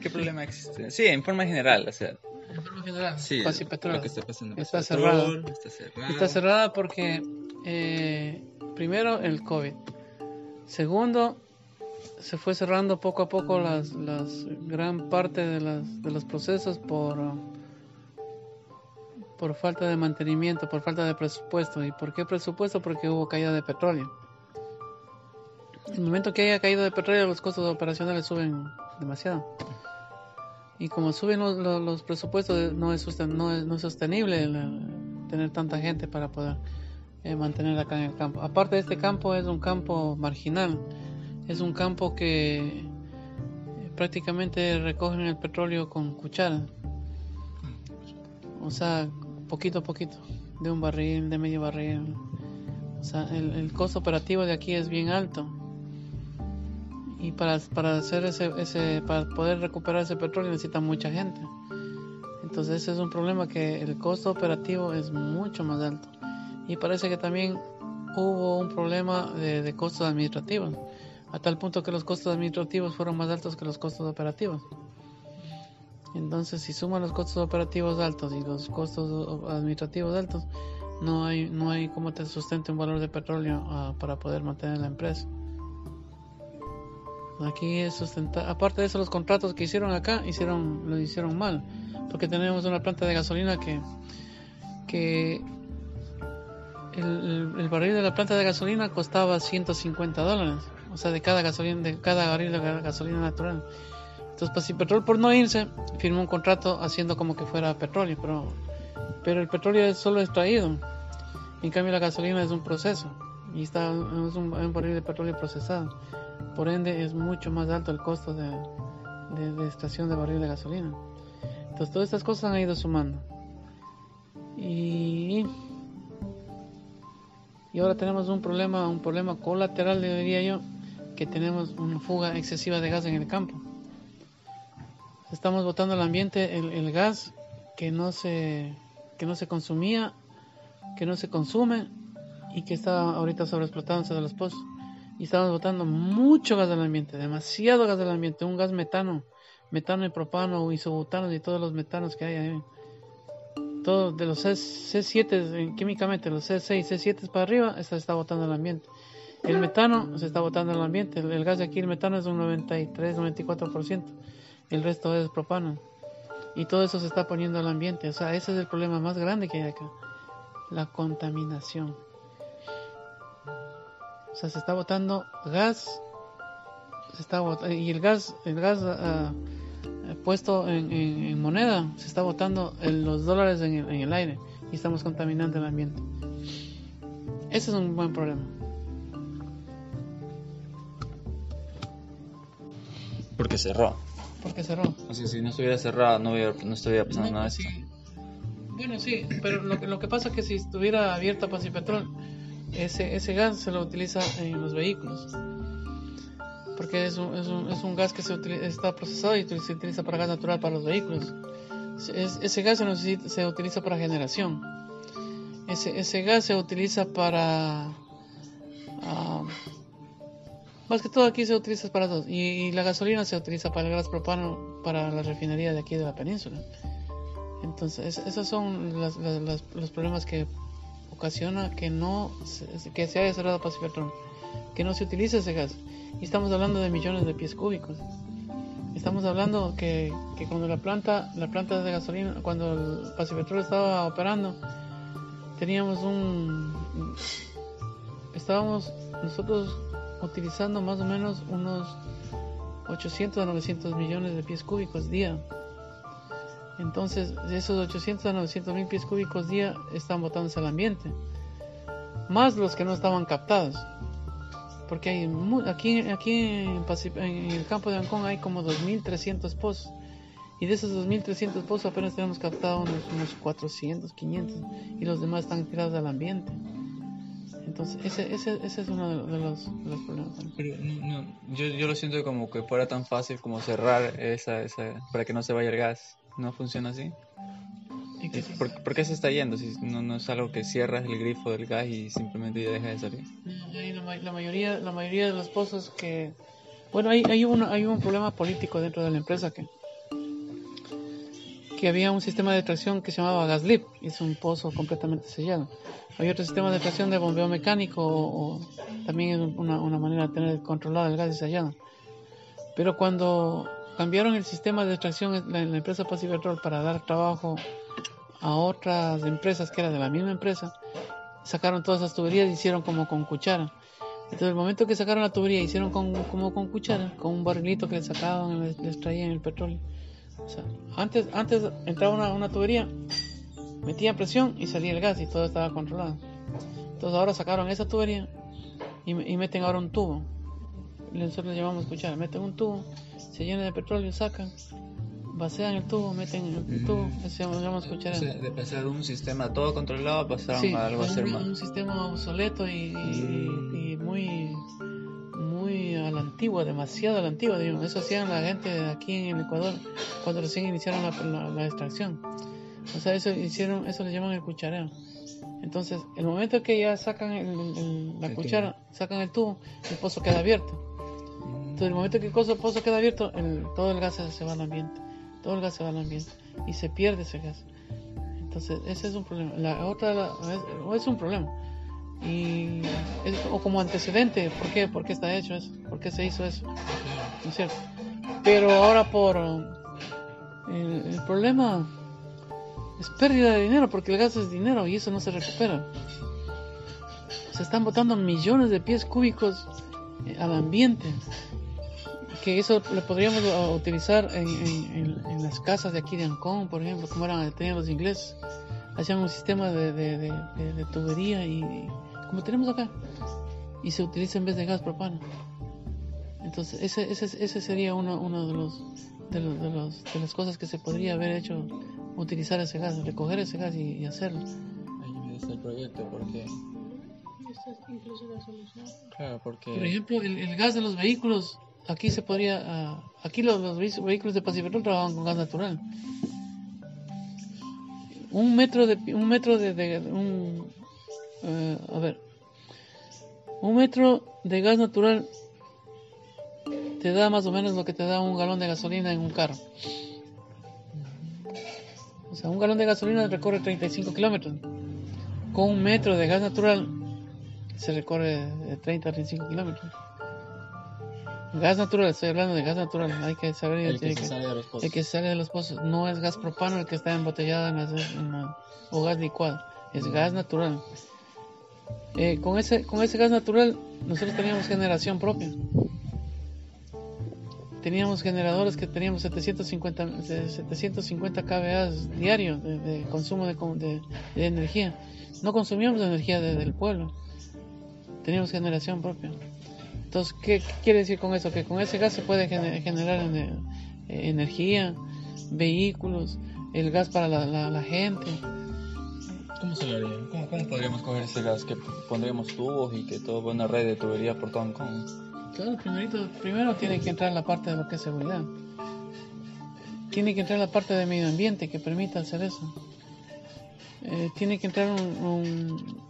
¿Qué problema existe? Sí, en forma general, o sea. En forma general, Sí, que está pasando. Está cerrado. Está cerrado. Está cerrada porque, eh, primero, el COVID. Segundo, se fue cerrando poco a poco las, las gran parte de, las, de los procesos por, uh, por falta de mantenimiento, por falta de presupuesto. ¿Y por qué presupuesto? Porque hubo caída de petróleo. En el momento que haya caído de petróleo, los costos operacionales suben demasiado. Y como suben los, los, presupuestos, no es, sosten- no es, no es sostenible tener tanta gente para poder eh, mantener acá en el campo. Aparte, este campo es un campo marginal. Es un campo que eh, prácticamente recogen el petróleo con cuchara. O sea, poquito a poquito. De un barril, de medio barril. O sea, el, el costo operativo de aquí es bien alto. Y para, para hacer ese, ese, para poder recuperar ese petróleo necesita mucha gente. Entonces ese es un problema que el costo operativo es mucho más alto. Y parece que también hubo un problema de, de costos administrativos, a tal punto que los costos administrativos fueron más altos que los costos operativos. Entonces si suman los costos operativos altos y los costos administrativos altos, no hay, no hay cómo te sustente un valor de petróleo ah, para poder mantener la empresa. Aquí es sustentar, aparte de eso los contratos que hicieron acá hicieron lo hicieron mal, porque tenemos una planta de gasolina que que el, barril de la planta de gasolina costaba 150 dólares, o sea de cada gasolina cada barril de ga- gasolina natural. Entonces Pasipetrol por no irse firmó un contrato haciendo como que fuera petróleo, pero pero el petróleo es solo extraído. En cambio la gasolina es un proceso y está es un, un barril de petróleo procesado. Por ende es mucho más alto el costo de, de, de extracción de barril de gasolina. Entonces todas estas cosas han ido sumando. Y, ahora tenemos un problema, un problema colateral, diría yo, que tenemos una fuga excesiva de gas en el campo. Estamos botando al ambiente el, el gas que no se que no se consumía, que no se consume y que está ahorita sobreexplotándose de los pozos. Y estamos botando mucho gas al ambiente, demasiado gas al ambiente, un gas metano, metano y propano, isobutano y todos los metanos que hay ahí. Todo de los C, C7 eh, químicamente, los C6, C7 para arriba, se está botando al ambiente. El metano se está botando al ambiente, el, el gas de aquí, el metano es un 93, 94%, el resto es propano. Y todo eso se está poniendo al ambiente, o sea, ese es el problema más grande que hay acá, la contaminación. O sea, se está botando gas, se está bot- y el gas, el gas eh, puesto en, en- en moneda, se está botando en los dólares en el, en el aire y estamos contaminando el ambiente. Ese es un buen problema. Porque cerró. Porque cerró. O sea, si no estuviera cerrado, no, no estuviera pasando No, nada sí. Bueno, sí, pero lo, que- lo que pasa es que si estuviera abierta Pasipetrol, ese, ese gas se lo utiliza en los vehículos. Porque es un, es un, es un gas que se utili- está procesado y se utiliza para gas natural para los vehículos. Es- ese gas se, se utiliza para generación. Ese, ese gas se utiliza para... ah, más que todo aquí se utiliza para dos. Y, y la gasolina se utiliza para el gas propano para la refinería de aquí de la península. Entonces, es- esos son las- las- las- los problemas que ocasiona que no que se haya cerrado Pasipetrol, que no se utilice ese gas. Y estamos hablando de millones de pies cúbicos. Estamos hablando que, cuando la planta, la planta de gasolina, cuando el Pasipetrol estaba operando, teníamos un, estábamos nosotros utilizando más o menos unos 800 a 900 millones de pies cúbicos día. Entonces, de esos 800 a 900 mil pies cúbicos día están botándose al ambiente. Más los que no estaban captados. Porque hay aquí, aquí en, el campo de Ancón hay como 2.300 pozos. Y de esos 2.300 pozos apenas tenemos captado unos, unos 400, 500. Y los demás están tirados al ambiente. Entonces, ese, es uno de los, problemas. Pero yo, lo siento como que fuera tan fácil como cerrar esa para que no se vaya el gas. ¿No funciona así? ¿Y qué ¿Y? ¿Por, por qué se está yendo? Si no, no es algo que cierras el grifo del gas y simplemente ya deja de salir. Ahí la, ma- la mayoría la mayoría de los pozos que Bueno, hay, hay, un, hay un problema político dentro de la empresa que, que había un sistema de extracción que se llamaba Gaslip, y es un pozo completamente sellado. Había otro sistema de extracción de bombeo mecánico, o, también es una, una, manera de tener controlado el gas sellado. Pero cuando cambiaron el sistema de extracción en la, empresa Pacific para dar trabajo a otras empresas que eran de la misma empresa, sacaron todas esas tuberías y hicieron como con cuchara. Entonces, el momento que sacaron la tubería, hicieron como con cuchara, con un barrilito que le sacaban, les, les traían el petróleo. Antes, antes entraba una, una tubería, metían presión y salía el gas y todo estaba controlado. Entonces ahora sacaron esa tubería y meten ahora un tubo. Nosotros le llamamos cuchara. Meten un tubo, se llena de petróleo, sacan, vacían el tubo, meten el tubo, mm. eso se llama cuchara. O sea, de pasar un sistema todo controlado pasaron a algo un, un sistema obsoleto y, y, y muy a la antigua, demasiado a la antigua, digo. Eso hacían la gente aquí en Ecuador cuando recién iniciaron la, la, extracción. O sea, eso hicieron, eso le llaman el cuchareo. Entonces, el momento que ya sacan el, la cuchara, sacan el tubo, el pozo queda abierto. Entonces, el momento que el pozo queda abierto, todo el gas se, va al ambiente. Todo el gas se va al ambiente y se pierde ese gas. Entonces, ese es un problema. La otra es un problema y o como antecedente, ¿por qué? ¿Por qué está hecho eso? ¿Por qué se hizo eso? ¿No es cierto? Pero ahora por el, problema es pérdida de dinero porque el gas es dinero y eso no se recupera. Se están botando millones de pies cúbicos eh, al ambiente que eso lo podríamos utilizar en, en, las casas de aquí de Ancón, por ejemplo, como eran, tenían los ingleses. Hacían un sistema de, de, de tubería y, como tenemos acá, y se utiliza en vez de gas propano. Entonces, ese, ese, ese sería uno, uno de, los, de, los, de, los, de las cosas que se podría haber hecho, utilizar ese gas, recoger ese gas y, hacerlo. Ahí está el proyecto, porque... Esta es incluso la solución. Claro, porque... Por ejemplo, el, el gas de los vehículos, aquí se podría... Uh, aquí los, los, vehículos de Pacific trabajan con gas natural. Un metro de... Un metro de, eh, a ver, un metro de gas natural te da más o menos lo que te da un galón de gasolina en un carro. O sea, un galón de gasolina recorre 35 kilómetros. Con un metro de gas natural se recorre de 30 a 35 kilómetros. Gas natural, estoy hablando de gas natural. Hay que saber el que, sale de los pozos. El que sale de los pozos. No es gas propano el que está embotellado o gas licuado. Es gas natural. Eh, con, ese, con ese gas natural nosotros teníamos generación propia. Teníamos generadores que teníamos 750, 750 kVA diarios de, consumo de, energía. No consumíamos energía del pueblo. Teníamos generación propia. Entonces, ¿qué, quiere decir con eso? Que con ese gas se puede generar eh, energía, vehículos, el gas para la gente. ¿Cómo se lo haría? ¿Cómo, ¿Cómo, podríamos coger ese gas? Que pondríamos tubos y que todo una red de tuberías por todo Hong Kong. Claro, primerito, primero tiene que entrar la parte de lo que es seguridad. Tiene que entrar la parte de medio ambiente que permita hacer eso. Eh, tiene que entrar un,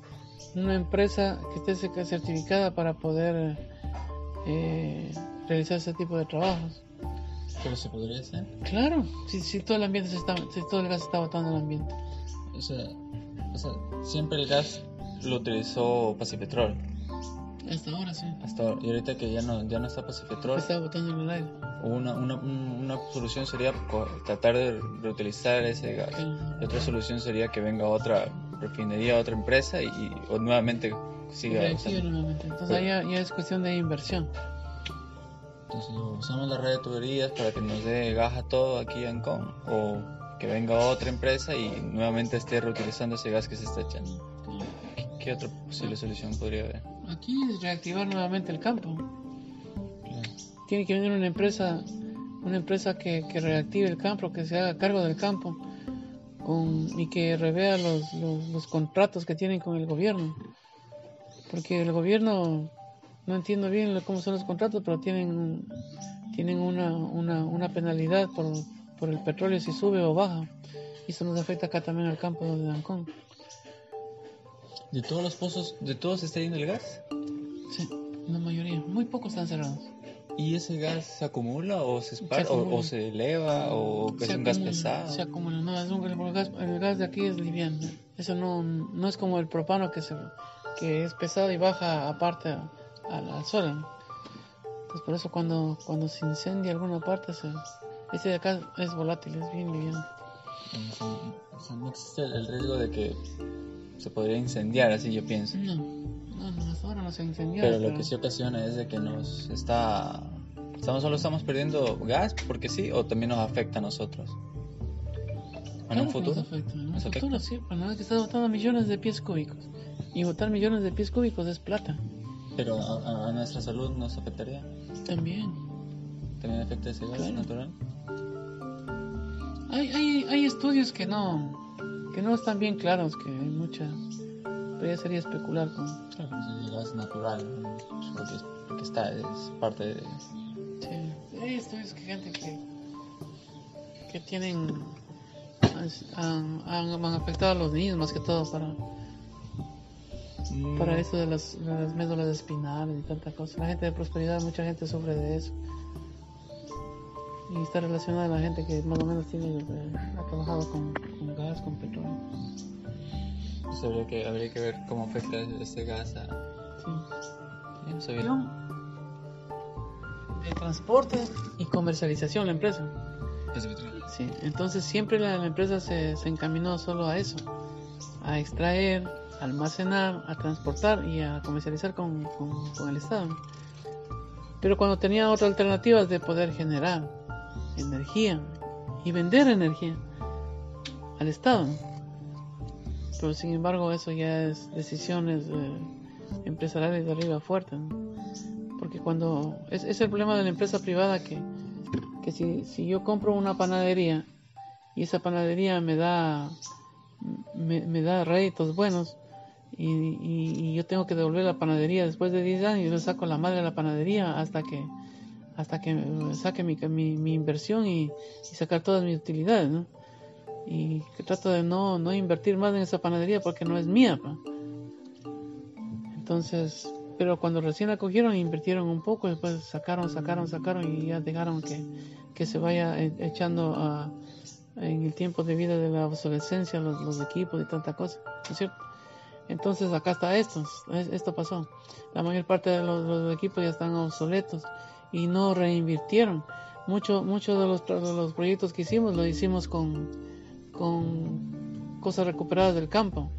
una empresa que esté certificada para poder eh, realizar ese tipo de trabajos. ¿Pero se podría hacer? Claro, si, si todo el ambiente se está, si todo el gas se está botando en el ambiente. O sea, o sea, siempre el gas lo utilizó Pacipetrol. Hasta ahora sí. Hasta ahora. Y ahorita que ya no, ya no está Pacipetrol. Está botando en el aire. Una, una, una solución sería tratar de reutilizar ese gas. Y otra solución sería que venga otra refinería, otra empresa y, o nuevamente siga nuevamente. Entonces ahí ya, es cuestión de inversión. Entonces usamos la red de tuberías para que nos dé gas a todo aquí en Ancón o que venga otra empresa y nuevamente esté reutilizando ese gas que se está echando. ¿Qué, otra posible solución podría haber? Aquí es reactivar nuevamente el campo. Tiene que venir una empresa, una empresa que, que, reactive el campo, que se haga cargo del campo con, y que revea los, los, contratos que tienen con el gobierno. Porque el gobierno, no entiendo bien cómo son los contratos, pero tienen, tienen una, una, una penalidad por por el petróleo si sube o baja. Y eso nos afecta acá también al campo de Dancón. ¿De todos los pozos, de todos está yendo el gas? Sí, la mayoría. Muy pocos están cerrados. ¿Y ese gas se acumula o se esparce o, o, se eleva o es un gas pesado? Se acumula, no, es un, el, gas, el gas de aquí es liviano. Eso no, no es como el propano que, se, que es pesado y baja aparte al, al sol. Entonces por eso cuando, cuando se incendia alguna parte, se, ese de acá es volátil, es bien liviano. O sea, no existe el riesgo de que se podría incendiar, así yo pienso. No, no, no hasta ahora no se ha incendiado. Pero, lo que sí ocasiona es de que nos está... Estamos, solo estamos perdiendo gas porque sí, o también nos afecta a nosotros. ¿En un futuro? Nos afecta. En un futuro sí, pero nada que está botando millones de pies cúbicos. Y botar millones de pies cúbicos es plata. Pero a, a nuestra salud nos afectaría. También. ¿También afecta ese gas claro. natural? Hay, hay, hay estudios que no, que no están bien claros, que hay mucha... Pero ya sería especular con... Claro, el gas natural, porque, es, porque está, es parte de... Sí, hay estudios que gente que, que tienen... Han, han, han afectado a los niños más que todo para para eso de las, de las médulas espinales y tanta cosa. La gente de prosperidad, mucha gente sufre de eso. Y está relacionada a la gente que más o menos tiene, eh, ha trabajado con, con, gas, con petróleo. Pues habría que, habría que ver cómo afecta este gas a... Sí. De transporte y comercialización la empresa. Sí, entonces siempre la, la empresa se, se encaminó solo a eso, a extraer, almacenar, a transportar y a comercializar con, el Estado. Pero cuando tenía otras alternativas de poder generar energía y vender energía al Estado. Pero sin embargo eso ya es decisiones eh, empresariales de arriba fuerte. Porque cuando es, es, el problema de la empresa privada que, que si, si yo compro una panadería y esa panadería me da me, me da réditos buenos, y, y, yo tengo que devolver la panadería después de 10 años, yo le saco la madre de la panadería hasta que hasta que saque mi, mi, mi inversión y, sacar todas mis utilidades. Y que trato de no, no invertir más en esa panadería porque no es mía. Entonces, pero cuando recién la cogieron invirtieron un poco, después sacaron, sacaron, sacaron y ya dejaron que, que se vaya e, echando a, en el tiempo de vida de la obsolescencia los, equipos y tanta cosa, ¿no es cierto? Entonces acá está esto, esto pasó. La mayor parte de los, los equipos ya están obsoletos y no reinvirtieron. Muchos mucho de, los, los proyectos que hicimos lo hicimos con, con cosas recuperadas del campo.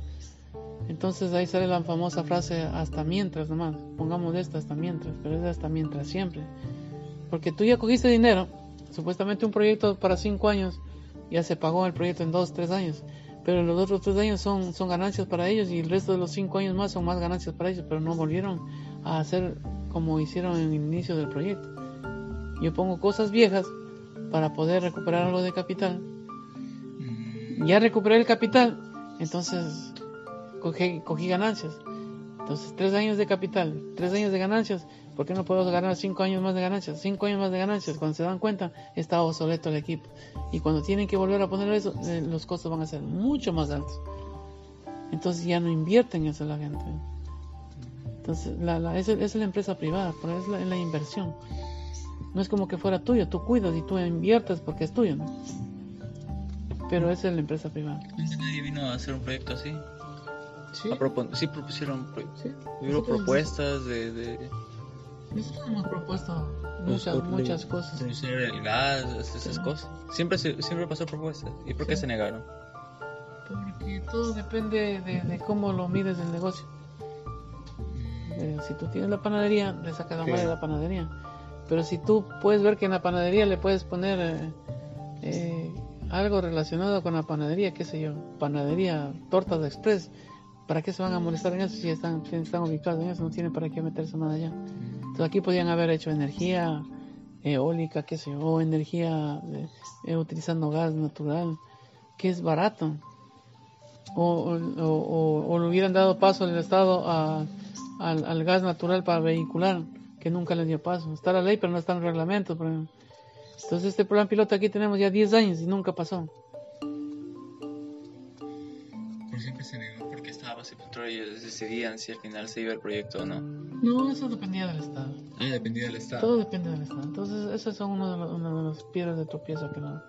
Entonces ahí sale la famosa frase hasta mientras nomás. Pongamos esta hasta mientras, pero es hasta mientras siempre. Porque tú ya cogiste dinero, supuestamente un proyecto para cinco años, ya se pagó el proyecto en dos, tres años pero los otros tres años son, son ganancias para ellos y el resto de los cinco años más son más ganancias para ellos, pero no volvieron a hacer como hicieron en el inicio del proyecto. Yo pongo cosas viejas para poder recuperar algo de capital. Mm. Ya recuperé el capital, entonces cogí, cogí ganancias. Entonces, tres años de capital, tres años de ganancias, ¿por qué no puedo ganar cinco años más de ganancias? Cinco años más de ganancias, cuando se dan cuenta, está obsoleto el equipo. Y cuando tienen que volver a poner eso, eh, los costos van a ser mucho más altos. Entonces ya no invierten eso la gente. Entonces, la, la, es, es, la empresa privada, pero es la, es la, inversión. No es como que fuera tuyo, tú cuidas y tú inviertes porque es tuyo, ¿no? Pero esa es la empresa privada. Nadie vino a hacer un proyecto así. Sí, sí propusieron sí. hubo propuestas de, de... Nosotros hemos propuesto muchas, pues, muchas cosas. El gas, esas sí. cosas. Siempre, siempre pasó propuestas. ¿Y por qué se negaron? Porque todo depende de, de cómo lo mides el negocio. Eh, si tú tienes la panadería, le sacas la madre de la panadería. Pero si tú puedes ver que en la panadería le puedes poner eh, eh, algo relacionado con la panadería, qué sé yo, panadería, tortas de express, ¿para qué se van a molestar en eso si están, si están ubicados en eso? No tienen para qué meterse nada allá. Aquí podían haber hecho energía eólica, qué sé yo, o energía eh, utilizando gas natural, que es barato. O, o, le hubieran dado paso al Estado al, gas natural para vehicular, que nunca les dio paso. Está la ley, pero no está en el reglamento. Entonces este plan piloto aquí tenemos ya 10 años y nunca pasó. Y ellos decidían si al final se iba el proyecto o no. No, eso dependía del Estado. Ah, dependía del Estado. Todo depende del Estado. Entonces, esas son uno de los, una de las piedras de tropiezo que no,